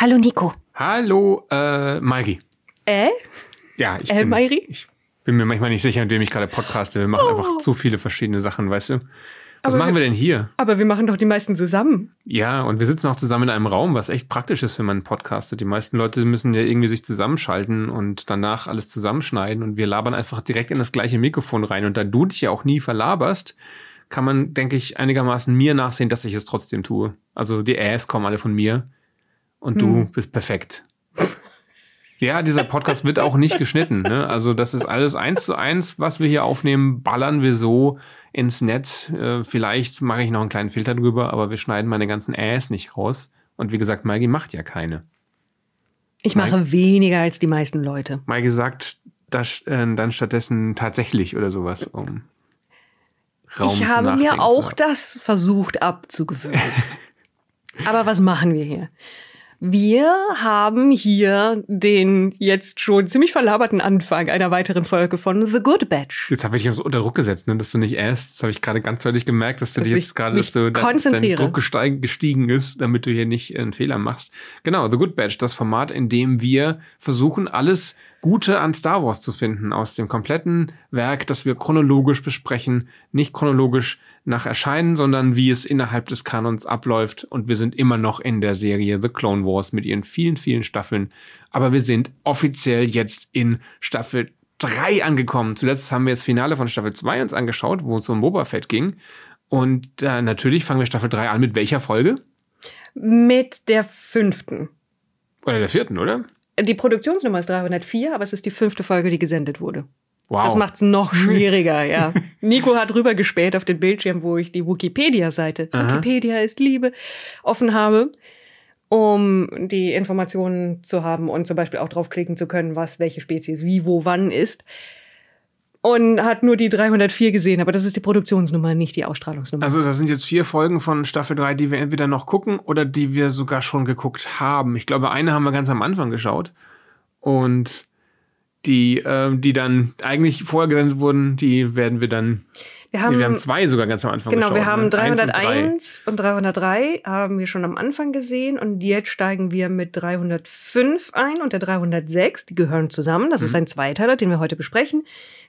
Hallo Nico. Hallo, äh, Mairi. Äh? Ja, ich Äh, bin, Mairi? ich bin mir manchmal nicht sicher, mit wem ich gerade podcaste. Wir machen Oh. einfach zu viele verschiedene Sachen, weißt du? Was Aber machen wir- wir denn hier? Aber wir machen doch die meisten zusammen. Ja, und wir sitzen auch zusammen in einem Raum, was echt praktisch ist, wenn man podcastet. Die meisten Leute müssen ja irgendwie sich zusammenschalten und danach alles zusammenschneiden und wir labern einfach direkt in das gleiche Mikrofon rein. Und da du dich ja auch nie verlaberst, kann man, denke ich, einigermaßen mir nachsehen, dass ich es trotzdem tue. Also die Äs kommen alle von mir und du Hm. bist perfekt. Ja, dieser Podcast wird auch nicht geschnitten. Ne? Also das ist alles eins zu eins, was wir hier aufnehmen, ballern wir so ins Netz. Äh, vielleicht mache ich noch einen kleinen Filter drüber, aber wir schneiden meine ganzen Äs nicht raus. Und wie gesagt, Maggie macht ja keine. Ich mache weniger als die meisten Leute. Maggie sagt das, äh, dann stattdessen tatsächlich oder sowas, um Raum ich habe mir auch das versucht abzugewöhnen. Aber was machen wir hier? Wir haben hier den jetzt schon ziemlich verlaberten Anfang einer weiteren Folge von The Good Batch. Jetzt habe ich dich unter Druck gesetzt, ne, dass du nicht äst. Das habe ich gerade ganz deutlich gemerkt, dass du Dass jetzt gerade, dass dein. Druck gesteig, gestiegen ist, damit du hier nicht einen Fehler machst. Genau, The Good Batch, das Format, in dem wir versuchen, alles Gute an Star Wars zu finden aus dem kompletten Werk, das wir chronologisch besprechen, nicht chronologisch nach Erscheinen, sondern wie es innerhalb des Kanons abläuft. Und wir sind immer noch in der Serie The Clone Wars mit ihren vielen, vielen Staffeln. Aber wir sind offiziell jetzt in Staffel 3 angekommen. Zuletzt haben wir das Finale von Staffel 2 uns angeschaut, wo es um Boba Fett ging. Und äh, natürlich fangen wir Staffel 3 an mit welcher Folge? Mit der fünften. Oder der vierten, oder? Die Produktionsnummer ist 304, aber es ist die fünfte Folge, die gesendet wurde. Wow. Das macht's noch schwieriger, ja. Nico hat rübergespäht auf den Bildschirm, wo ich die Wikipedia-Seite. Wikipedia ist Liebe, offen habe, um die Informationen zu haben und zum Beispiel auch draufklicken zu können, was welche Spezies wie, wo, wann ist. Und hat nur die 304 gesehen, aber das ist die Produktionsnummer, nicht die Ausstrahlungsnummer. Also das sind jetzt vier Folgen von Staffel 3, die wir entweder noch gucken oder die wir sogar schon geguckt haben. Ich glaube, eine haben wir ganz am Anfang geschaut. Und die, ähm, die dann eigentlich vorher gesendet wurden, die werden wir dann. wir nee, wir haben zwei sogar ganz am Anfang Genau, geschaut. wir haben ne? Eins und drei. 301 und, 303 haben wir schon am Anfang gesehen und jetzt steigen wir mit 305 ein und der 306, die gehören zusammen. Das ist Mhm. ein Zweiteiler, den wir heute besprechen.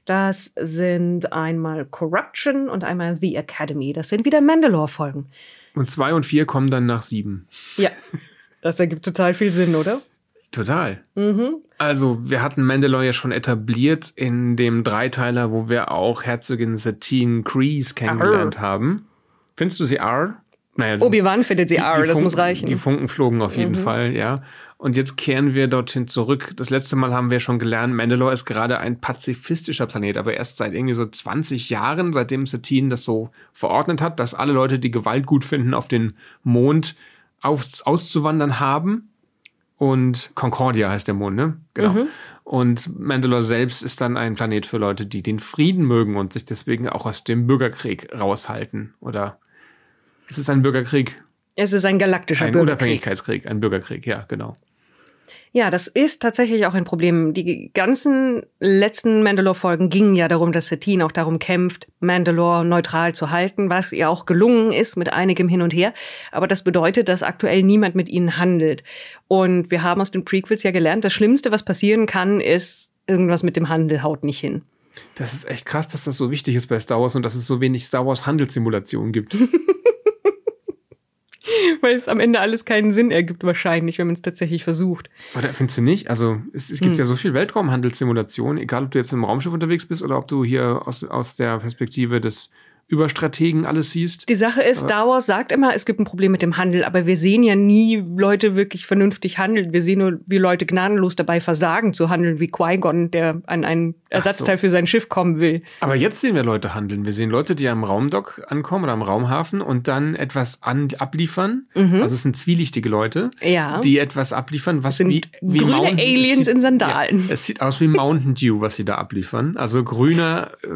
Das sind einmal Corruption und einmal The Academy. Das sind wieder Mandalore-Folgen. Und zwei und vier kommen dann nach sieben. Ja, das ergibt total viel Sinn, oder? Total. Mhm. Also, wir hatten Mandalore ja schon etabliert in dem Dreiteiler, wo wir auch Herzogin Satine Kreese kennengelernt haben. Findest du sie R? Naja, Obi-Wan findet sie die- R, die das Funken- muss reichen. Die Funken flogen auf jeden Mhm. Fall, ja. Und jetzt kehren wir dorthin zurück. Das letzte Mal haben wir schon gelernt, Mandalore ist gerade ein pazifistischer Planet, aber erst seit irgendwie so 20 Jahren, seitdem Satine das so verordnet hat, dass alle Leute, die Gewalt gut finden, auf den Mond aus, auszuwandern haben. Und Concordia heißt der Mond, ne? Genau. Mhm. Und Mandalore selbst ist dann ein Planet für Leute, die den Frieden mögen und sich deswegen auch aus dem Bürgerkrieg raushalten. Oder es ist ein Bürgerkrieg, es ist ein galaktischer ein Bürgerkrieg. Unabhängigkeitskrieg, ein Bürgerkrieg, ja, genau. Ja, das ist tatsächlich auch ein Problem. Die ganzen letzten Mandalore-Folgen gingen ja darum, dass Satine auch darum kämpft, Mandalore neutral zu halten, was ihr auch gelungen ist mit einigem Hin und Her. Aber das bedeutet, dass aktuell niemand mit ihnen handelt. Und wir haben aus den Prequels ja gelernt, das Schlimmste, was passieren kann, ist irgendwas mit dem Handel haut nicht hin. Das ist echt krass, dass das so wichtig ist bei Star Wars und dass es so wenig Star Wars Handelssimulationen gibt. Weil es am Ende alles keinen Sinn ergibt, wahrscheinlich, wenn man es tatsächlich versucht. Oder findest du nicht? Also es, es gibt Hm. ja so viel Weltraumhandelssimulationen, egal ob du jetzt im Raumschiff unterwegs bist oder ob du hier aus, aus der Perspektive des Überstrategen alles siehst. Die Sache ist, Star Wars sagt immer, es gibt ein Problem mit dem Handel, aber wir sehen ja nie Leute wirklich vernünftig handeln. Wir sehen nur, wie Leute gnadenlos dabei versagen zu handeln, wie Qui-Gon, der an einen Ersatzteil für sein Schiff kommen will. Aber jetzt sehen wir Leute handeln. Wir sehen Leute, die am Raumdock ankommen oder am Raumhafen und dann etwas an, abliefern. Also es sind zwielichtige Leute, Mhm. Ja. die etwas abliefern, was sind wie, wie grüne Mountain- Aliens sieht- in Sandalen. Ja, es sieht aus wie Mountain Dew, was sie da abliefern. Also grüner äh,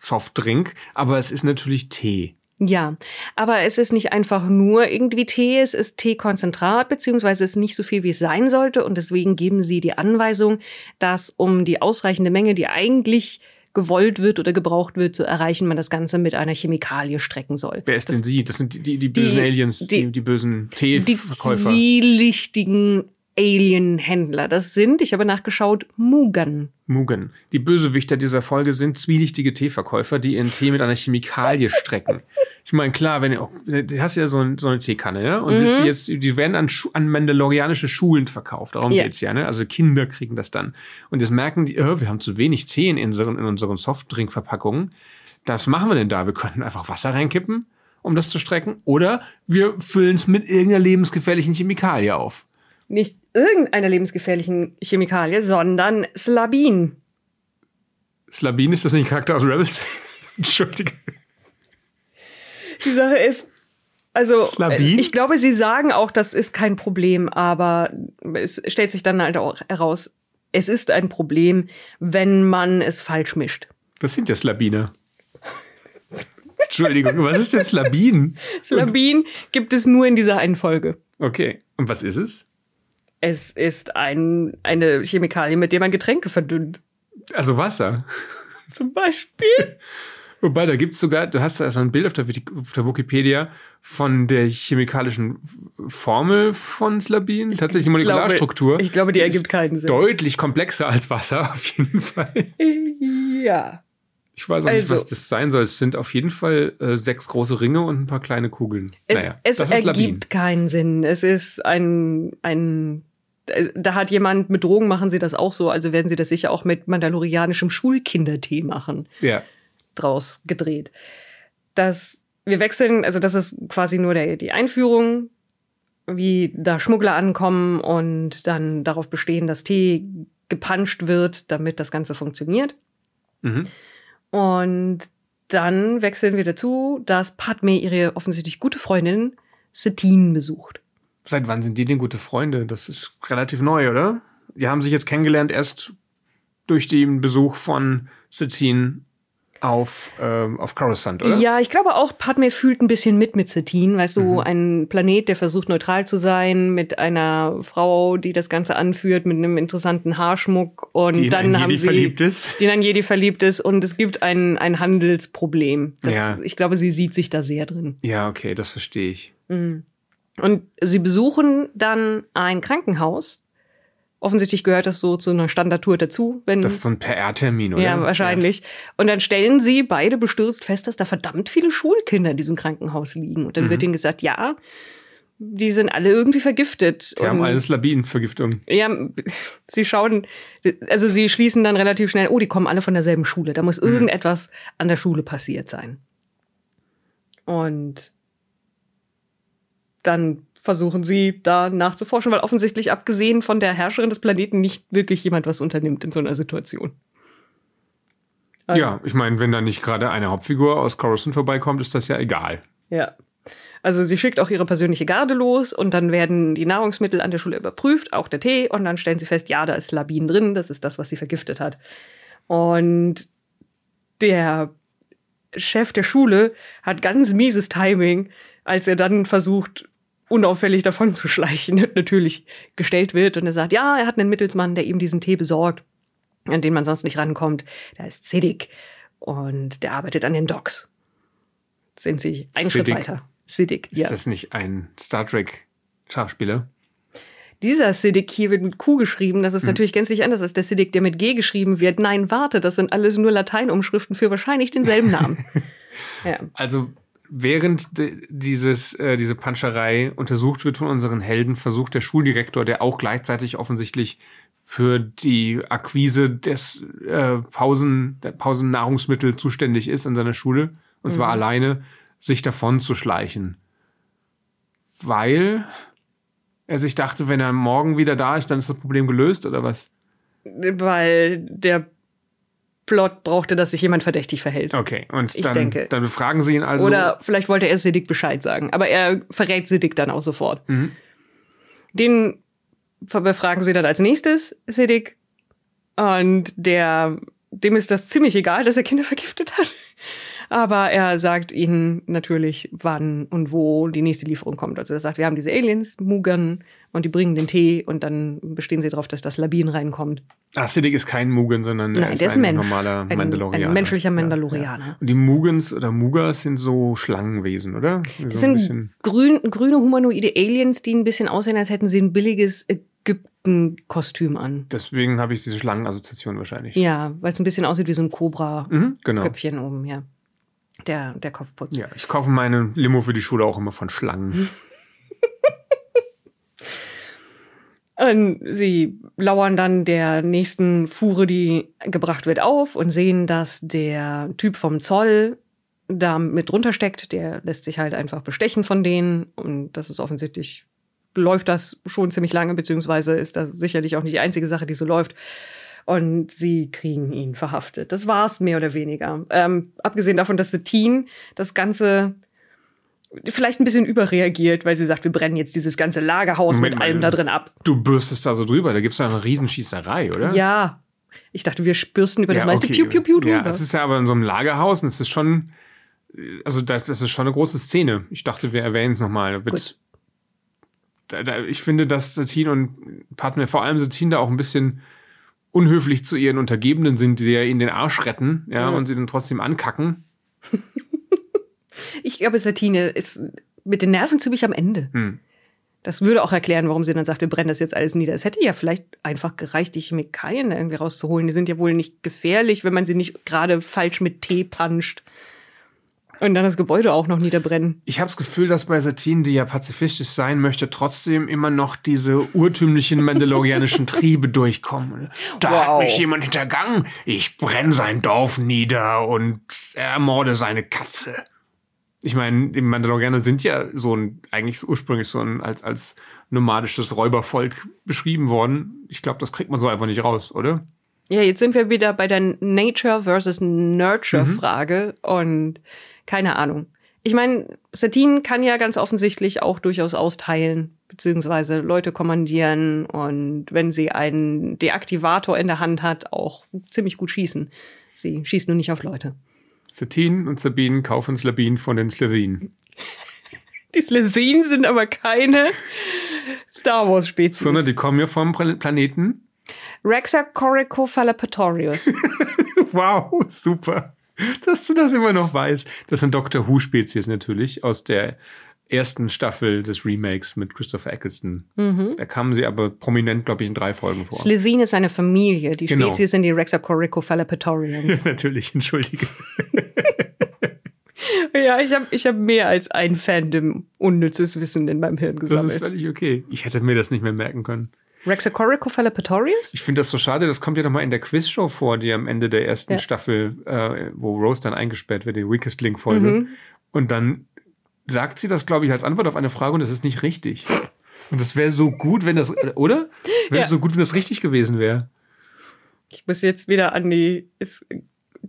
Softdrink, aber es ist natürlich Tee. Ja, aber es ist nicht einfach nur irgendwie Tee, es ist Teekonzentrat, beziehungsweise es ist nicht so viel, wie es sein sollte. Und deswegen geben sie die Anweisung, dass um die ausreichende Menge, die eigentlich gewollt wird oder gebraucht wird, zu erreichen, man das Ganze mit einer Chemikalie strecken soll. Wer ist das, denn sie? Das sind die, die, die bösen Die- Aliens, die, die- die bösen Die Teeverkäufer. zwielichtigen Alien-Händler. Das sind, ich habe nachgeschaut, Mugan. Mugen. Die Bösewichter dieser Folge sind zwielichtige Teeverkäufer, die ihren Tee mit einer Chemikalie strecken. Ich meine, klar, wenn du, du hast ja so, ein, so eine Teekanne, ja? Und mhm. jetzt, die werden an, an mandalorianische Schulen verkauft. Darum yeah. geht's ja, ne? Also Kinder kriegen das dann. Und jetzt merken die, oh, wir haben zu wenig Tee in unseren, in unseren Softdrink-Verpackungen. Was machen wir denn da? Wir könnten einfach Wasser reinkippen, um das zu strecken. Oder wir füllen es mit irgendeiner lebensgefährlichen Chemikalie auf. Nicht irgendeiner lebensgefährlichen Chemikalie, sondern Slabin. Slabin, ist das nicht ein Charakter aus Rebels? Entschuldige. Die Sache ist, also Slabin? ich glaube, sie sagen auch, das ist kein Problem, aber es stellt sich dann halt auch heraus, es ist ein Problem, wenn man es falsch mischt. Was sind ja Slabine? Entschuldigung, was ist denn Slabin? Slabin gibt es nur in dieser einen Folge. Okay, und was ist es? Es ist ein, eine Chemikalie, mit der man Getränke verdünnt. Also Wasser. Zum Beispiel. Wobei, da gibt's sogar, du hast da so ein Bild auf der, auf der Wikipedia von der chemikalischen Formel von Slabin. Tatsächlich die Molekularstruktur. Glaube, ich glaube, die ergibt keinen Sinn. Deutlich komplexer als Wasser, auf jeden Fall. Ja. Ich weiß auch also, nicht, was das sein soll. Es sind auf jeden Fall äh, sechs große Ringe und ein paar kleine Kugeln. Es, naja, es ergibt Labin. keinen Sinn. Es ist ein, ein da hat jemand mit Drogen machen sie das auch so, also werden sie das sicher auch mit mandalorianischem Schulkindertee machen. Ja. Draus gedreht. Das, wir wechseln, also das ist quasi nur der, die Einführung, wie da Schmuggler ankommen und dann darauf bestehen, dass Tee gepanscht wird, damit das Ganze funktioniert. Mhm. Und dann wechseln wir dazu, dass Padme ihre offensichtlich gute Freundin Satine besucht. Seit wann sind die denn gute Freunde? Das ist relativ neu, oder? Die haben sich jetzt kennengelernt erst durch den Besuch von Satine auf, ähm, auf Coruscant, oder? Ja, ich glaube auch, Padme fühlt ein bisschen mit mit Satine. Weißt du, mhm. ein Planet, der versucht neutral zu sein, mit einer Frau, die das Ganze anführt, mit einem interessanten Haarschmuck und die dann in haben Jedi sie, verliebt ist. die in Jedi verliebt ist und es gibt ein, ein Handelsproblem. Das, Ja. Ich glaube, sie sieht sich da sehr drin. Ja, okay, das verstehe ich. Mhm. Und sie besuchen dann ein Krankenhaus. Offensichtlich gehört das so zu einer Standardtour dazu, wenn Das ist so ein PR-Termin, oder? ja, wahrscheinlich. Und dann stellen sie beide bestürzt fest, dass da verdammt viele Schulkinder in diesem Krankenhaus liegen. Und dann Mhm. wird ihnen gesagt, ja, die sind alle irgendwie vergiftet. Die haben Und- eine Slabin-Vergiftung. ja, sie schauen, also sie schließen dann relativ schnell, oh, die kommen alle von derselben Schule. Da muss Mhm. irgendetwas an der Schule passiert sein. Und dann versuchen sie da nachzuforschen, weil offensichtlich abgesehen von der Herrscherin des Planeten nicht wirklich jemand was unternimmt in so einer Situation. Also- Ja, ich meine, wenn da nicht gerade eine Hauptfigur aus Coruscant vorbeikommt, ist das ja egal. Ja. Also sie schickt auch ihre persönliche Garde los und dann werden die Nahrungsmittel an der Schule überprüft, auch der Tee, und dann stellen sie fest, ja, da ist Labin drin, das ist das, was sie vergiftet hat. Und der Chef der Schule hat ganz mieses Timing, als er dann versucht, unauffällig davon zu schleichen, natürlich gestellt wird und er sagt, ja, er hat einen Mittelsmann, der ihm diesen Tee besorgt, an den man sonst nicht rankommt. Der ist Siddiq und der arbeitet an den Docks. Sind sie einen Schritt weiter. Siddiq, Ist ja. das nicht ein Star Trek-Schauspieler? Dieser Siddiq hier wird mit Q geschrieben. Das ist natürlich gänzlich anders als der Siddiq, der mit G geschrieben wird. Nein, warte, das sind alles nur Lateinumschriften für wahrscheinlich denselben Namen. ja. Also während dieses, äh, diese Panscherei untersucht wird von unseren Helden, versucht der Schuldirektor, der auch gleichzeitig offensichtlich für die Akquise des äh, Pausen, der Pausennahrungsmittel zuständig ist in seiner Schule, und zwar alleine, sich davon zu schleichen. Weil er sich dachte, wenn er morgen wieder da ist, dann ist das Problem gelöst, oder was? Weil der Plot brauchte, dass sich jemand verdächtig verhält. Okay, und Ich dann, denke. dann befragen sie ihn also. Oder vielleicht wollte er Siddiq Bescheid sagen. Aber er verrät Siddiq dann auch sofort. Mhm. Den befragen sie dann als nächstes, Siddiq. Und der, dem ist das ziemlich egal, dass er Kinder vergiftet hat. Aber er sagt ihnen natürlich, wann und wo die nächste Lieferung kommt. Also er sagt, wir haben diese Aliens, Mugan, und die bringen den Tee und dann bestehen sie darauf, dass das Labin reinkommt. Ach, Siddiq ist kein Mugen, sondern er Nein, ist der ist ein Mensch. normaler Ein- Mandalorianer. ein menschlicher Ja, Mandalorianer. Ja. Und die Mugens oder Mugas sind so Schlangenwesen, oder? Das so ein sind grün, grüne humanoide Aliens, die ein bisschen aussehen, als hätten sie ein billiges ein Kostüm an. Deswegen habe ich diese Schlangenassoziation wahrscheinlich. Ja, weil es ein bisschen aussieht wie so ein Cobra-Köpfchen Mhm, genau. oben, ja. Der, der Kopfputz. Ja, ich kaufe meine Limo für die Schule auch immer von Schlangen. Und sie lauern dann der nächsten Fuhre, die gebracht wird, auf und sehen, dass der Typ vom Zoll da mit drunter steckt. Der lässt sich halt einfach bestechen von denen. Und das ist offensichtlich, läuft das schon ziemlich lange, beziehungsweise ist das sicherlich auch nicht die einzige Sache, die so läuft. Und sie kriegen ihn verhaftet. Das war's mehr oder weniger. Ähm, abgesehen davon, dass Satine das Ganze vielleicht ein bisschen überreagiert, weil sie sagt, wir brennen jetzt dieses ganze Lagerhaus Moment mit allem da drin ab. Du bürstest da so drüber, da gibt's da eine Riesenschießerei, oder? Ja. Ich dachte, wir bürsten über das Ja, meiste okay. Piu Piu Piu drüber. Ja, es ist ja aber in so einem Lagerhaus und es ist schon, also das, das ist schon eine große Szene. Ich dachte, wir erwähnen es nochmal. Gut. Da, da, ich finde, dass Satine und Padme, vor allem Satine, da auch ein bisschen unhöflich zu ihren Untergebenen sind, die ja ihnen den Arsch retten, ja, Mhm. und sie dann trotzdem ankacken. ich glaube, Satine ist mit den Nerven ziemlich am Ende. Hm. Das würde auch erklären, warum sie dann sagt, wir brennen das jetzt alles nieder. Es hätte ja vielleicht einfach gereicht, die Chemikalien irgendwie rauszuholen. Die sind ja wohl nicht gefährlich, wenn man sie nicht gerade falsch mit Tee puncht. Und dann das Gebäude auch noch niederbrennen. Ich habe das Gefühl, dass bei Satine, die ja pazifistisch sein möchte, trotzdem immer noch diese urtümlichen mandalorianischen Triebe durchkommen. Da Wow. hat mich jemand hintergangen. Ich brenne sein Dorf nieder und ermorde seine Katze. Ich meine, die Mandalorianer sind ja so ein, eigentlich ursprünglich so ein, als, als nomadisches Räubervolk beschrieben worden. Ich glaube, das kriegt man so einfach nicht raus, oder? Ja, jetzt sind wir wieder bei der Nature versus Nurture Mhm. Frage und keine Ahnung. Ich meine, Satine kann ja ganz offensichtlich auch durchaus austeilen, beziehungsweise Leute kommandieren und wenn sie einen Deaktivator in der Hand hat, auch ziemlich gut schießen. Sie schießt nur nicht auf Leute. Satine und Sabine kaufen Slabin von den Slezinen. Die Slezinen sind aber keine Star Wars Spezies. Sondern die kommen ja vom Pla- Planeten. Rexa Coricophallapatorius. Wow, super. Dass du das immer noch weißt. Das sind Doctor Who-Spezies natürlich aus der ersten Staffel des Remakes mit Christopher Eccleston. Da kamen sie aber prominent, glaube ich, in drei Folgen vor. Slezine ist eine Familie. Die Genau. Spezies sind die Rexa Coricophallapatorians. natürlich, entschuldige. Ja, ich habe ich hab mehr als ein Fandom unnützes Wissen in meinem Hirn Das ist gesammelt. völlig okay. Ich hätte mir das nicht mehr merken können. Rexacoricofallapatorius? Ich finde das so schade, das kommt ja noch mal in der Quizshow vor, die am Ende der ersten Ja. Staffel, äh, wo Rose dann eingesperrt wird, die Weakest Link-Folge. Mhm. Und dann sagt sie das, glaube ich, als Antwort auf eine Frage und das ist nicht richtig. Und das wäre so gut, wenn das, oder? Wäre Ja. so gut, wenn das richtig gewesen wäre. Ich muss jetzt wieder an die. Ist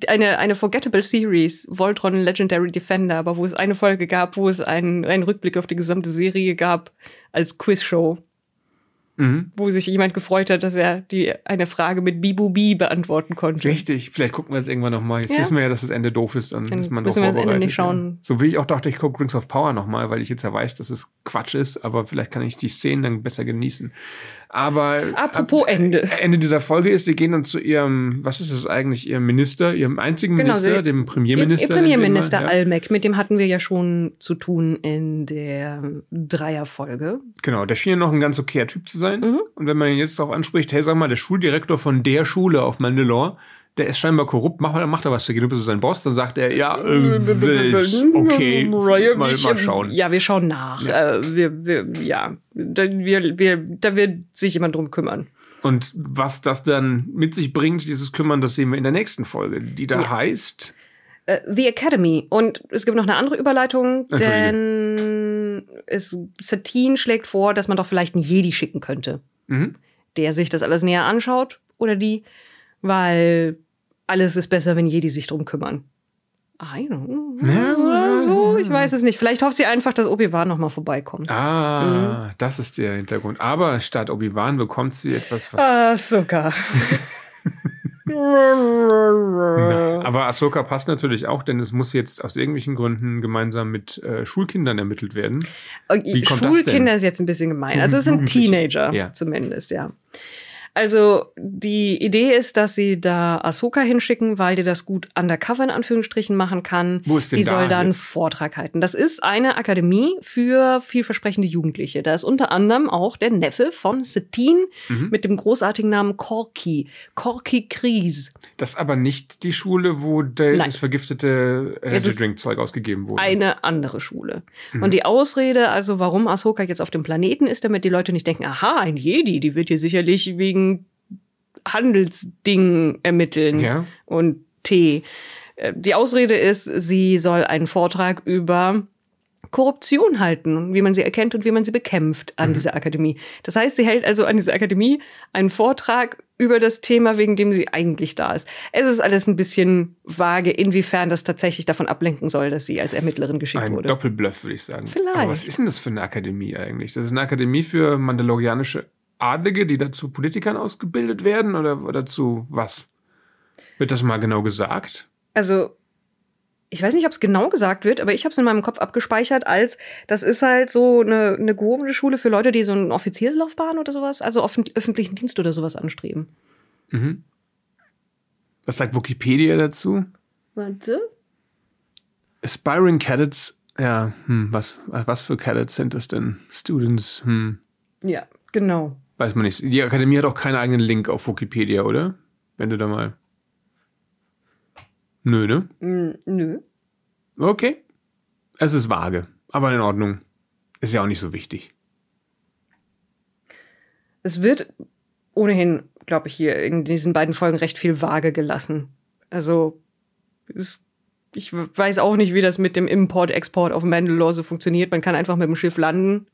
eine, eine Forgettable Series, Voltron Legendary Defender, aber wo es eine Folge gab, wo es einen, einen Rückblick auf die gesamte Serie gab als Quizshow, Mhm. wo sich jemand gefreut hat, dass er die eine Frage mit Bibubi beantworten konnte. Richtig. Vielleicht gucken wir es irgendwann noch mal. Jetzt Ja. wissen wir ja, dass das Ende doof ist, dann, Dann ist man müssen wir das Ende nicht schauen. So wie ich auch dachte, ich gucke Rings of Power noch mal, weil ich jetzt ja weiß, dass es Quatsch ist, aber vielleicht kann ich die Szenen dann besser genießen. Aber Apropos ab- Ende. Ende dieser Folge ist, sie gehen dann zu ihrem, was ist es eigentlich, ihrem Minister, ihrem einzigen Genau, Minister, sie- dem Ihr, Premierminister. ihr Premierminister nennen wir, ja. Almec, mit dem hatten wir ja schon zu tun in der Dreierfolge. Genau, der schien ja noch ein ganz okayer Typ zu sein. Mhm. Und wenn man ihn jetzt darauf anspricht, hey, sag mal, der Schuldirektor von der Schule auf Mandalore, der ist scheinbar korrupt, macht, macht er was dagegen, du bist sein Boss, dann sagt er, ja, äh, okay, mal, mal schauen. Ja, wir schauen nach. Äh, wir, wir, ja, da, wir, wir, da wird sich jemand drum kümmern. Und was das dann mit sich bringt, dieses Kümmern, das sehen wir in der nächsten Folge, die da Ja. heißt, Äh, The Academy. Und es gibt noch eine andere Überleitung, Entschuldige. Es, Satine schlägt vor, dass man doch vielleicht einen Jedi schicken könnte, mhm, der sich das alles näher anschaut oder die, weil alles ist besser, wenn Jedi sich drum kümmern. I don't know. Oder so, ich weiß es nicht. Vielleicht hofft sie einfach, dass Obi-Wan noch mal vorbeikommt. ah, Mhm. das ist der Hintergrund. Aber statt Obi-Wan bekommt sie etwas, was Ah, sogar. Na, aber Ahsoka passt natürlich auch, denn es muss jetzt aus irgendwelchen Gründen gemeinsam mit äh, Schulkindern ermittelt werden. Wie kommt das Schulkinder denn? ist jetzt ein bisschen gemein. Also es sind. Teenager Ja. zumindest, ja. Also die Idee ist, dass sie da Ahsoka hinschicken, weil die das gut undercover in Anführungsstrichen machen kann. Wo ist denn die soll da einen jetzt? Vortrag halten. Das ist eine Akademie für vielversprechende Jugendliche. Da ist unter anderem auch der Neffe von Satine Mhm. mit dem großartigen Namen Corky. Corky Kreese. Das ist aber nicht die Schule, wo der, das vergiftete Energy Drink Zeug ausgegeben wurde. Eine andere Schule. Mhm. Und die Ausrede, also warum Ahsoka jetzt auf dem Planeten ist, damit die Leute nicht denken, aha, ein Jedi, die wird hier sicherlich wegen Handelsdingen ermitteln Ja. und Tee. Äh, Die Ausrede ist, sie soll einen Vortrag über Korruption halten und wie man sie erkennt und wie man sie bekämpft an dieser Akademie. Das heißt, sie hält also an dieser Akademie einen Vortrag über das Thema, wegen dem sie eigentlich da ist. Es ist alles ein bisschen vage, inwiefern das tatsächlich davon ablenken soll, dass sie als Ermittlerin geschickt Ein wurde. Doppelbluff, würde ich sagen. Vielleicht. Aber was ist denn das für eine Akademie eigentlich? Das ist eine Akademie für mandalorianische Adlige, die dazu Politikern ausgebildet werden oder, oder zu was? Wird das mal genau gesagt? Also, ich weiß nicht, ob es genau gesagt wird, aber ich habe es in meinem Kopf abgespeichert als, das ist halt so eine, eine gehobene Schule für Leute, die so eine Offizierslaufbahn oder sowas, also offen, öffentlichen Dienst oder sowas anstreben. Mhm. Was sagt Wikipedia dazu? Warte. Aspiring Cadets, ja, hm, was, was für Cadets sind das denn? Students, hm, Ja, genau. Weiß man nicht. Die Akademie hat auch keinen eigenen Link auf Wikipedia, oder? Wenn du da mal. Nö, ne? Mm, nö. Okay. Es ist vage, aber in Ordnung. Ist ja auch nicht so wichtig. Es wird ohnehin, glaube ich, hier in diesen beiden Folgen recht viel vage gelassen. Also, es, ich weiß auch nicht, wie das mit dem Import-Export auf Mandalore so funktioniert. Man kann einfach mit dem Schiff landen.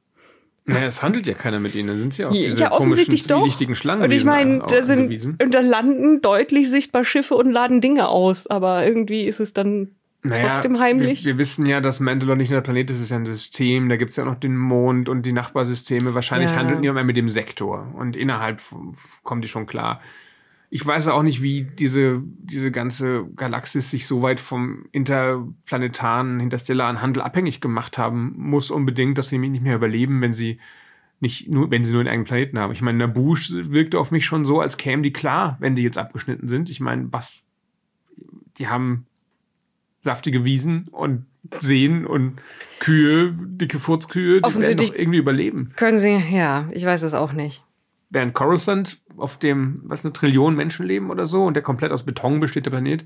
Naja, es handelt ja keiner mit ihnen. Dann sind sie auf diese ja, komischen, offensichtlich doch. zwielichtigen Schlangen. Und ich meine, da sind, angewiesen. und da landen deutlich sichtbar Schiffe und laden Dinge aus. Aber irgendwie ist es dann Naja, trotzdem heimlich. Wir, wir wissen ja, dass Mandalore nicht nur der Planet ist, es ist ja ein System. Da gibt es ja auch noch den Mond und die Nachbarsysteme. Wahrscheinlich Ja. handeln die immer mit dem Sektor. Und innerhalb kommen die schon klar. Ich weiß auch nicht, wie diese, diese ganze Galaxis sich so weit vom interplanetaren, interstellaren Handel abhängig gemacht haben muss unbedingt, dass sie nicht mehr überleben, wenn sie nicht nur, wenn sie nur einen eigenen Planeten haben. Ich meine, Naboo wirkte auf mich schon so, als kämen die klar, wenn die jetzt abgeschnitten sind. Ich meine, was, die haben saftige Wiesen und Seen und Kühe, dicke Furzkühe, die werden doch irgendwie überleben. Können sie, ja, ich weiß es auch nicht. Während Coruscant, auf dem, was, eine Trillion Menschen leben oder so, und der komplett aus Beton besteht, der Planet,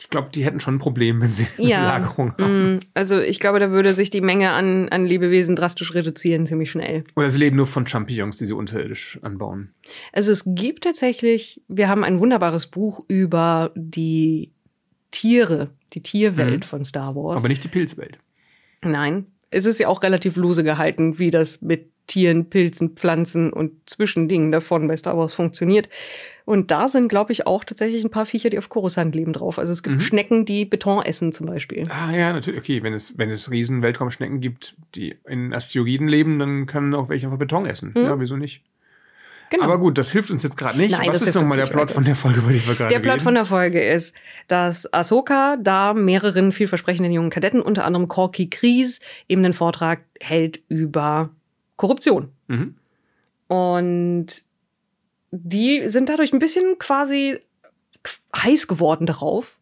ich glaube, die hätten schon ein Problem, wenn sie Ja, Lagerung haben. mm, also ich glaube, da würde sich die Menge an, an Lebewesen drastisch reduzieren, ziemlich schnell. Oder sie leben nur von Champignons, die sie unterirdisch anbauen. Also es gibt tatsächlich, wir haben ein wunderbares Buch über die Tiere, die Tierwelt Mhm. von Star Wars. Aber nicht die Pilzwelt. Nein, es ist ja auch relativ lose gehalten, wie das mit Tieren, Pilzen, Pflanzen und Zwischendingen davon bei Star Wars funktioniert. Und da sind, glaube ich, auch tatsächlich ein paar Viecher, die auf Coruscant leben drauf. Also es gibt Mhm. Schnecken, die Beton essen zum Beispiel. Ah ja, natürlich. Okay, wenn es, wenn es riesen Weltraumschnecken gibt, die in Asteroiden leben, dann können auch welche einfach Beton essen. Ja, wieso nicht? Genau. Aber gut, das hilft uns jetzt gerade nicht. Nein, Was ist nochmal der Plot weiter. von der Folge, über die wir gerade Der Plot reden? von der Folge ist, dass Ahsoka da mehreren vielversprechenden jungen Kadetten, unter anderem Corky Kreese, eben einen Vortrag hält über Korruption. Mhm. Und die sind dadurch ein bisschen quasi heiß geworden darauf,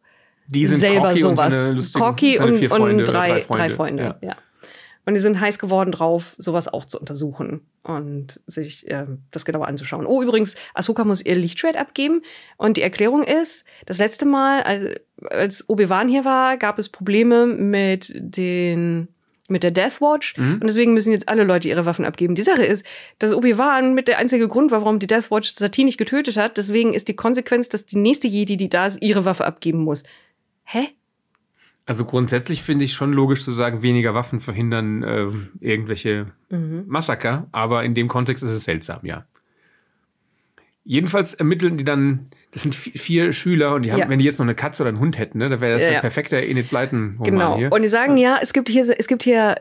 Die sind selber Corky und sowas. seine lustigen, Corky und, und drei, drei Freunde. drei Freunde. Ja. Ja. Und die sind heiß geworden drauf, sowas auch zu untersuchen und sich ähm, das genauer anzuschauen. Oh, übrigens, Ahsoka muss ihr Lichtschwert abgeben. Und die Erklärung ist, das letzte Mal, al- als Obi-Wan hier war, gab es Probleme mit den mit der Death Watch Mhm. und deswegen müssen jetzt alle Leute ihre Waffen abgeben. Die Sache ist, dass Obi-Wan mit der einzige Grund war, warum die Death Watch Satine nicht getötet hat. Deswegen ist die Konsequenz, dass die nächste Jedi, die da ist, ihre Waffe abgeben muss. Hä? Also grundsätzlich finde ich schon logisch zu sagen, weniger Waffen verhindern äh, irgendwelche Mhm. Massaker, aber in dem Kontext ist es seltsam, ja. Jedenfalls ermitteln die dann, das sind vi- vier Schüler und die haben, Ja. wenn die jetzt noch eine Katze oder einen Hund hätten, ne, da wäre das Ja, der ja. perfekte Enid Blyton Roman Genau. hier. Und die sagen, ja, es gibt hier, es gibt hier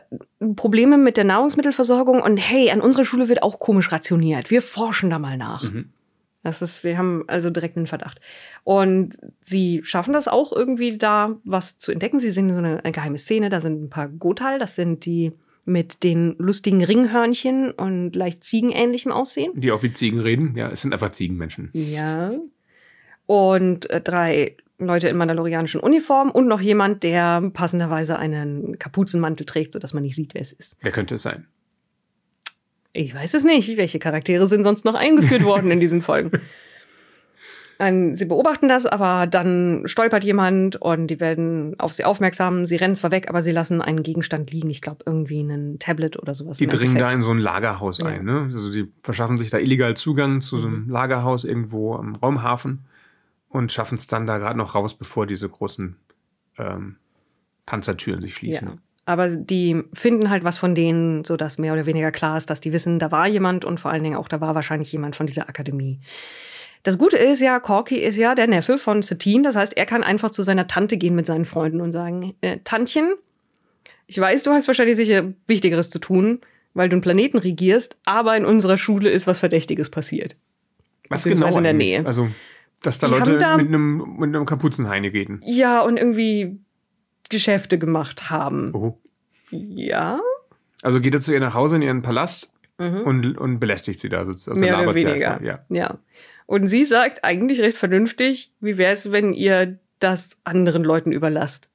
Probleme mit der Nahrungsmittelversorgung und hey, an unserer Schule wird auch komisch rationiert. Wir forschen da mal nach. Mhm. Das ist, sie haben also direkt einen Verdacht. Und sie schaffen das auch irgendwie da was zu entdecken. Sie sehen so eine, eine geheime Szene. Da sind ein paar Gotal, das sind die mit den lustigen Ringhörnchen und leicht ziegenähnlichem Aussehen. Die auch wie Ziegen reden. Ja, es sind einfach Ziegenmenschen. Ja. Und äh, drei Leute in mandalorianischen Uniformen und noch jemand, der passenderweise einen Kapuzenmantel trägt, sodass man nicht sieht, wer es ist. Wer könnte es sein? Ich weiß es nicht. Welche Charaktere sind sonst noch eingeführt worden in diesen Folgen? Sie beobachten das, aber dann stolpert jemand und die werden auf sie aufmerksam. Sie rennen zwar weg, aber sie lassen einen Gegenstand liegen. Ich glaube, irgendwie ein Tablet oder sowas. Die dringen da in so ein Lagerhaus ja. ein. Ne? Also die verschaffen sich da illegal Zugang zu so einem mhm. Lagerhaus irgendwo am Raumhafen und schaffen es dann da gerade noch raus, bevor diese großen ähm, Panzertüren sich schließen. Ja. Aber die finden halt was von denen, so dass mehr oder weniger klar ist, dass die wissen, da war jemand und vor allen Dingen auch da war wahrscheinlich jemand von dieser Akademie. Das Gute ist ja, Corky ist ja der Neffe von Satine. Das heißt, er kann einfach zu seiner Tante gehen mit seinen Freunden und sagen, äh, Tantchen, ich weiß, du hast wahrscheinlich sicher Wichtigeres zu tun, weil du einen Planeten regierst, aber in unserer Schule ist was Verdächtiges passiert. Was genau? in der Nähe. Also, dass da Die Leute da, mit, einem, mit einem Kapuzenheine reden. Ja, und irgendwie Geschäfte gemacht haben. Oh. Ja. Also geht er zu ihr nach Hause in ihren Palast mhm. und, und belästigt sie da sozusagen. Also Mehr oder weniger. Ja. ja. Und sie sagt eigentlich recht vernünftig, wie wäre es, wenn ihr das anderen Leuten überlasst,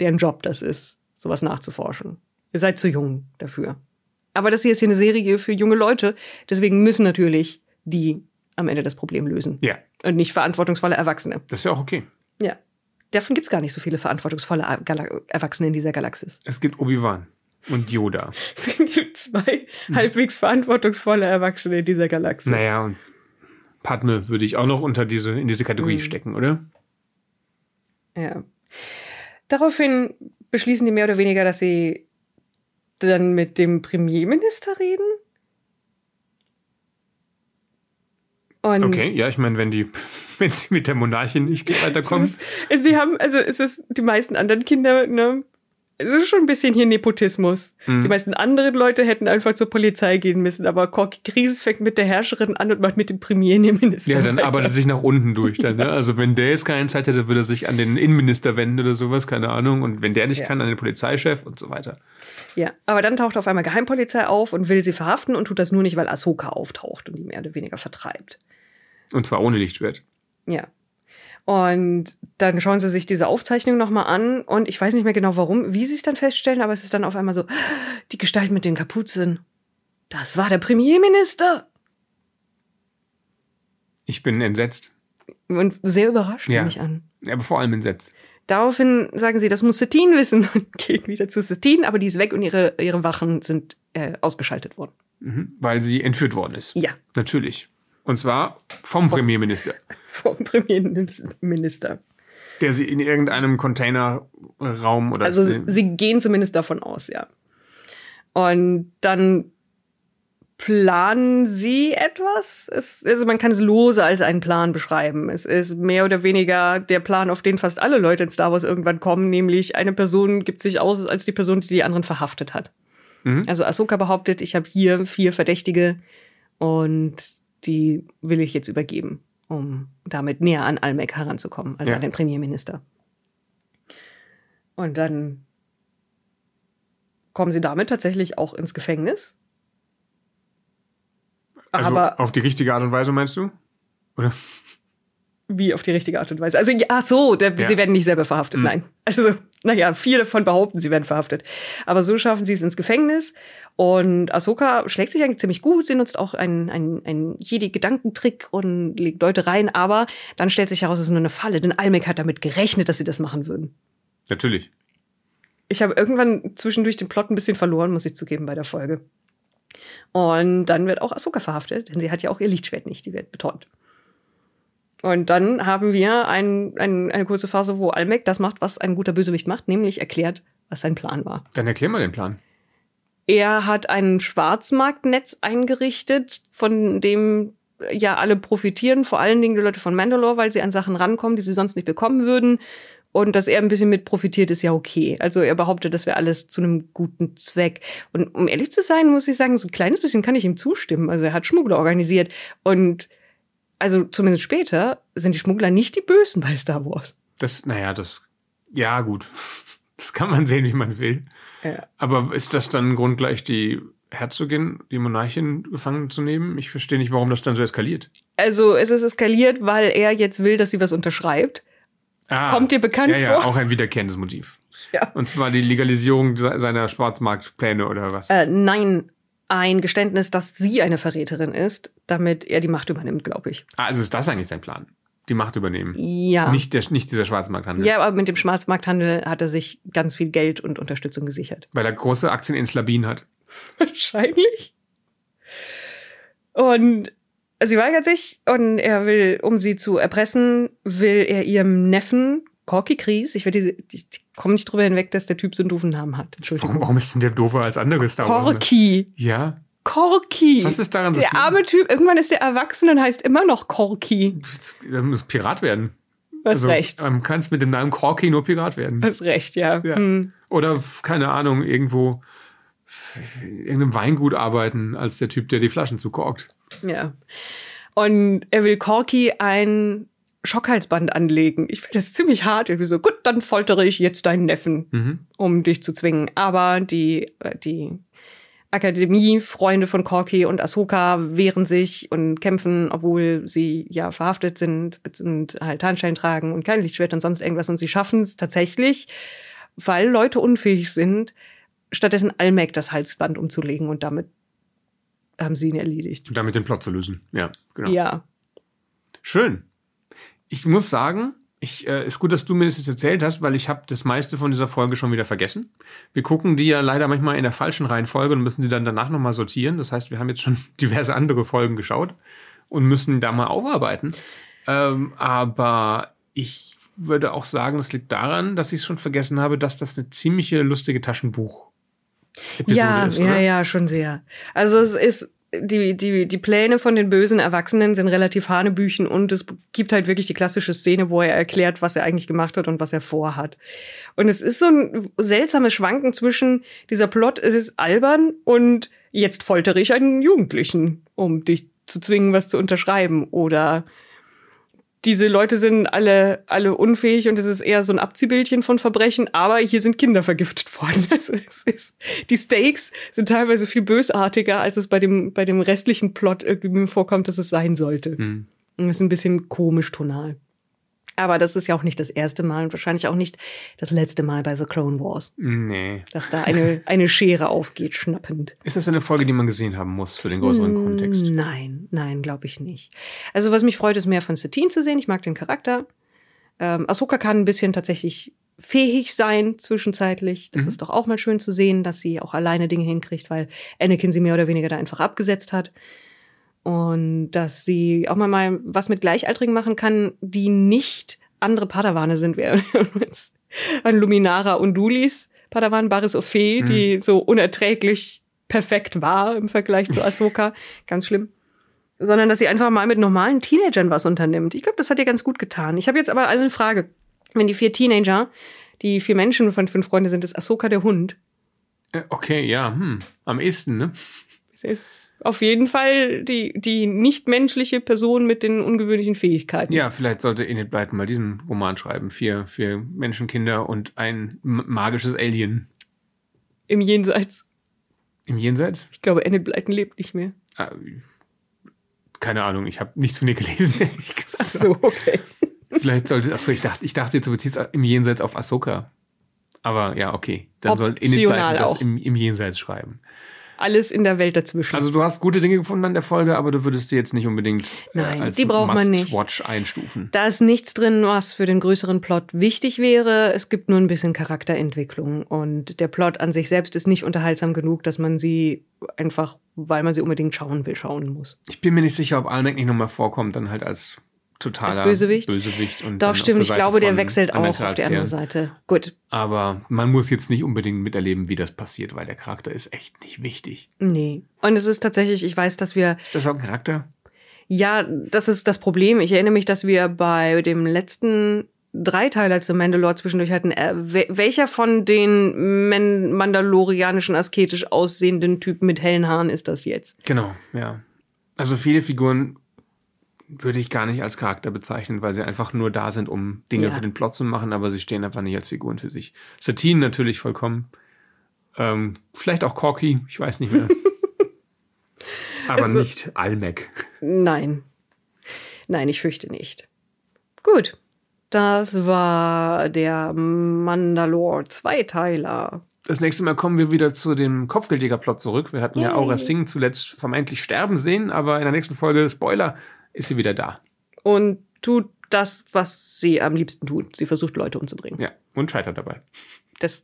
deren Job das ist, sowas nachzuforschen. Ihr seid zu jung dafür. Aber das hier ist hier eine Serie für junge Leute, deswegen müssen natürlich die am Ende das Problem lösen. Ja. Und nicht verantwortungsvolle Erwachsene. Das ist ja auch okay. Davon gibt es gar nicht so viele verantwortungsvolle Erwachsene in dieser Galaxis. Es gibt Obi-Wan und Yoda. es gibt zwei halbwegs verantwortungsvolle Erwachsene in dieser Galaxis. Naja, und Padme würde ich auch noch unter diese, in diese Kategorie mhm. stecken, oder? Ja. Daraufhin beschließen die mehr oder weniger, dass sie dann mit dem Premierminister reden. Und okay, ja, ich meine, wenn die, wenn sie mit der Monarchin nicht weiterkommen. Es ist, also die haben, also es ist die meisten anderen Kinder, ne, es ist schon ein bisschen hier Nepotismus. Mhm. Die meisten anderen Leute hätten einfach zur Polizei gehen müssen, aber Corky Krisis fängt mit der Herrscherin an und macht mit dem Premierminister. Ja, dann weiter. arbeitet er sich nach unten durch dann, ne? Also wenn der jetzt keine Zeit hätte, würde er sich an den Innenminister wenden oder sowas, keine Ahnung. Und wenn der nicht ja. kann, an den Polizeichef und so weiter. Ja, aber dann taucht auf einmal Geheimpolizei auf und will sie verhaften und tut das nur nicht, weil Ahsoka auftaucht und die mehr oder weniger vertreibt. Und zwar ohne Lichtschwert. Ja. Und dann schauen sie sich diese Aufzeichnung nochmal an und ich weiß nicht mehr genau warum, wie sie es dann feststellen, aber es ist dann auf einmal so, die Gestalt mit den Kapuzen. Das war der Premierminister. Ich bin entsetzt. Und sehr überrascht, ja. nehme ich an. Ja, aber vor allem entsetzt. Daraufhin sagen sie, das muss Satine wissen und gehen wieder zu Satine, aber die ist weg und ihre, ihre Wachen sind äh, ausgeschaltet worden. Mhm, weil sie entführt worden ist. Ja. Natürlich. Und zwar vom Premierminister. Vom Premierminister. Der sie in irgendeinem Containerraum oder. Also sie, sie gehen zumindest davon aus, ja. Und dann planen sie etwas. Es, also man kann es lose als einen Plan beschreiben. Es ist mehr oder weniger der Plan, auf den fast alle Leute in Star Wars irgendwann kommen, nämlich eine Person gibt sich aus als die Person, die die anderen verhaftet hat. Mhm. Also Ahsoka behauptet, ich habe hier vier Verdächtige und die will ich jetzt übergeben, um damit näher an Almec heranzukommen, also ja. an den Premierminister. Und dann kommen sie damit tatsächlich auch ins Gefängnis. Also Aber auf die richtige Art und Weise meinst du? Oder? Wie auf die richtige Art und Weise? Also, ach so, der, ja. sie werden nicht selber verhaftet, mhm. nein. Also, naja, viele davon behaupten, sie werden verhaftet. Aber so schaffen sie es ins Gefängnis. Und Ahsoka schlägt sich eigentlich ziemlich gut. Sie nutzt auch einen, einen, einen Jedi-Gedankentrick und legt Leute rein. Aber dann stellt sich heraus, es ist nur eine Falle. Denn Almec hat damit gerechnet, dass sie das machen würden. Natürlich. Ich habe irgendwann zwischendurch den Plot ein bisschen verloren, muss ich zugeben, bei der Folge. Und dann wird auch Ahsoka verhaftet, denn sie hat ja auch ihr Lichtschwert nicht. Die wird betäubt. Und dann haben wir ein, ein, eine kurze Phase, wo Almec das macht, was ein guter Bösewicht macht, nämlich erklärt, was sein Plan war. Dann erklär mal den Plan. Er hat ein Schwarzmarktnetz eingerichtet, von dem ja alle profitieren, vor allen Dingen die Leute von Mandalore, weil sie an Sachen rankommen, die sie sonst nicht bekommen würden. Und dass er ein bisschen mit profitiert, ist ja okay. Also er behauptet, das wäre alles zu einem guten Zweck. Und um ehrlich zu sein, muss ich sagen, so ein kleines bisschen kann ich ihm zustimmen. Also er hat Schmuggler organisiert und also zumindest später, sind die Schmuggler nicht die Bösen bei Star Wars. Das, naja, das, ja, gut. Das kann man sehen, wie man will. Ja. Aber ist das dann grundgleich die Herzogin, die Monarchin gefangen zu nehmen? Ich verstehe nicht, warum das dann so eskaliert. Also es ist eskaliert, weil er jetzt will, dass sie was unterschreibt. Ah, Kommt dir bekannt ja, ja, vor? auch ein wiederkehrendes Motiv. Ja. Und zwar die Legalisierung se- seiner Schwarzmarktpläne oder was? Äh, nein, ein Geständnis, dass sie eine Verräterin ist, damit er die Macht übernimmt, glaube ich. Ah, also ist das eigentlich sein Plan? Die Macht übernehmen. Ja. Nicht, der, nicht dieser Schwarzmarkthandel. ja, aber mit dem Schwarzmarkthandel hat er sich ganz viel Geld und Unterstützung gesichert. Weil er große Aktien in Slabin hat. Wahrscheinlich. Und sie weigert sich und er will, um sie zu erpressen, will er ihrem Neffen Corky Kries, ich, diese, ich komme nicht drüber hinweg, dass der Typ so einen doofen Namen hat. Entschuldigung. Warum, warum ist denn der doofer als andere Star Wars? Corky. Ja. Corky. Was ist daran so Der arme Typ, irgendwann ist der erwachsen und heißt immer noch Corky. Er muss Pirat werden. Du hast also, recht. Man kann es mit dem Namen Corky nur Pirat werden. Du hast recht, ja. Ja. Hm. Oder, keine Ahnung, irgendwo in irgendeinem Weingut arbeiten, als der Typ, der die Flaschen zukorkt. Ja. Und er will Corky ein Schockhalsband anlegen. Ich finde das ziemlich hart. Irgendwie so, gut, dann foltere ich jetzt deinen Neffen, Mhm. um dich zu zwingen. Aber die, äh, die Akademie-Freunde von Corky und Ahsoka wehren sich und kämpfen, obwohl sie ja verhaftet sind und halt Tarnstein tragen und kein Lichtschwert und sonst irgendwas. Und sie schaffen es tatsächlich, weil Leute unfähig sind, stattdessen Almec das Halsband umzulegen und damit haben sie ihn erledigt. Und damit den Plot zu lösen. Ja, genau. Ja. Schön. Ich muss sagen, ich, äh, ist gut, dass du mir das jetzt erzählt hast, weil ich habe das meiste von dieser Folge schon wieder vergessen. Wir gucken die ja leider manchmal in der falschen Reihenfolge und müssen sie dann danach nochmal sortieren. Das heißt, wir haben jetzt schon diverse andere Folgen geschaut und müssen da mal aufarbeiten. Ähm, aber ich würde auch sagen, es liegt daran, dass ich es schon vergessen habe, dass das eine ziemliche lustige Taschenbuch Ja, ist. ja, ja, schon sehr. Also es ist die, die, die Pläne von den bösen Erwachsenen sind relativ hanebüchen und es gibt halt wirklich die klassische Szene, wo er erklärt, was er eigentlich gemacht hat und was er vorhat. Und es ist so ein seltsames Schwanken zwischen dieser Plot, es ist albern und jetzt foltere ich einen Jugendlichen, um dich zu zwingen, was zu unterschreiben. Oder diese Leute sind alle, alle unfähig und es ist eher so ein Abziehbildchen von Verbrechen, aber hier sind Kinder vergiftet worden. Also es ist, die Stakes sind teilweise viel bösartiger, als es bei dem, bei dem restlichen Plot irgendwie mir vorkommt, dass es sein sollte. Hm. Und es ist ein bisschen komisch tonal. Aber das ist ja auch nicht das erste Mal und wahrscheinlich auch nicht das letzte Mal bei The Clone Wars, Nee. dass da eine, eine Schere aufgeht, schnappend. Ist das eine Folge, die man gesehen haben muss für den größeren Kontext? Nein, nein, glaube ich nicht. Also was mich freut, ist mehr von Satine zu sehen. Ich mag den Charakter. Ähm, Ahsoka kann ein bisschen tatsächlich fähig sein zwischenzeitlich. Das Mhm. ist doch auch mal schön zu sehen, dass sie auch alleine Dinge hinkriegt, weil Anakin sie mehr oder weniger da einfach abgesetzt hat. Und dass sie auch mal, mal was mit Gleichaltrigen machen kann, die nicht andere Padawane sind. Wir uns an Luminara und Dulis Padawan Baris Ophe, die so unerträglich perfekt war im Vergleich zu Ahsoka. Ganz schlimm. Sondern, dass sie einfach mal mit normalen Teenagern was unternimmt. Ich glaube, das hat ihr ganz gut getan. Ich habe jetzt aber eine Frage. Wenn die vier Teenager, die vier Menschen von fünf Freunde sind, ist Ahsoka der Hund. Äh, Okay, ja, hm. am ehesten, ne? Sie ist auf jeden Fall die, die nichtmenschliche Person mit den ungewöhnlichen Fähigkeiten. Ja, vielleicht sollte Enid Blyton mal diesen Roman schreiben. Vier, vier Menschenkinder und ein magisches Alien. Im Jenseits. Im Jenseits? Ich glaube, Enid Blyton lebt nicht mehr. Ah, keine Ahnung, ich habe nichts von ihr gelesen, ehrlich gesagt. So, okay. Vielleicht sollte, achso, ich dachte, ich dachte, du beziehst im Jenseits auf Ahsoka. Aber ja, okay. Dann soll Enid Blyton das im, im Jenseits schreiben. Alles in der Welt dazwischen. Also du hast gute Dinge gefunden an der Folge, aber du würdest sie jetzt nicht unbedingt äh, Nein, als die braucht man nicht. Must-Watch einstufen. Da ist nichts drin, was für den größeren Plot wichtig wäre. Es gibt nur ein bisschen Charakterentwicklung. Und der Plot an sich selbst ist nicht unterhaltsam genug, dass man sie einfach, weil man sie unbedingt schauen will, schauen muss. Ich bin mir nicht sicher, ob Almec nicht nochmal vorkommt, dann halt als totaler Bösewicht? Bösewicht und Doch, stimmt. Ich glaube, der wechselt auch auf die andere. Seite. Gut. Aber man muss jetzt nicht unbedingt miterleben, wie das passiert, weil der Charakter ist echt nicht wichtig. Nee. Und es ist tatsächlich, ich weiß, dass wir Ist das überhaupt ein Charakter? Ja, das ist das Problem. Ich erinnere mich, dass wir bei dem letzten Dreiteiler zu Mandalore zwischendurch hatten. Äh, wel- welcher von den Man mandalorianischen asketisch aussehenden Typen mit hellen Haaren ist das jetzt? Genau, ja. Also viele Figuren würde ich gar nicht als Charakter bezeichnen, weil sie einfach nur da sind, um Dinge Ja. für den Plot zu machen, aber sie stehen einfach nicht als Figuren für sich. Satine natürlich vollkommen. Ähm, vielleicht auch Corky, ich weiß nicht mehr. Aber Also- nicht Almec. Nein. Nein, ich fürchte nicht. Gut. Das war der Mandalore Zweiteiler. Das nächste Mal kommen wir wieder zu dem Kopfgeldjäger-Plot zurück. Wir hatten ja Yay. Aura Singh zuletzt vermeintlich sterben sehen, aber in der nächsten Folge, Spoiler, ist sie wieder da. Und tut das, was sie am liebsten tut. Sie versucht, Leute umzubringen. Ja, und scheitert dabei. Das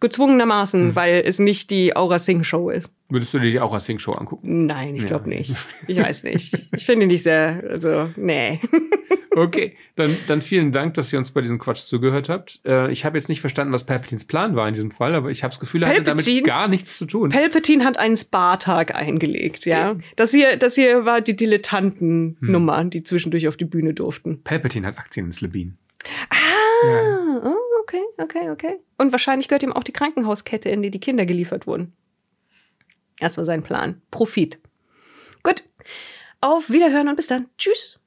gezwungenermaßen, Hm. weil es nicht die Aura Singh Show ist. Würdest du dir die Aura Singh Show angucken? Nein, ich Ja. glaube nicht. Ich weiß nicht. Ich finde nicht sehr, also, nee. Okay, dann, dann vielen Dank, dass ihr uns bei diesem Quatsch zugehört habt. Äh, ich habe jetzt nicht verstanden, was Palpatines Plan war in diesem Fall, aber ich habe das Gefühl, er hatte damit gar nichts zu tun. Palpatine hat einen Spa-Tag eingelegt, ja. Das hier, das hier war die Dilettantennummer, die zwischendurch auf die Bühne durften. Palpatine hat Aktien in Slebin. Ah, oh, okay, okay, okay. Und wahrscheinlich gehört ihm auch die Krankenhauskette, in die die Kinder geliefert wurden. Das war sein Plan. Profit. Gut. Auf Wiederhören und bis dann. Tschüss.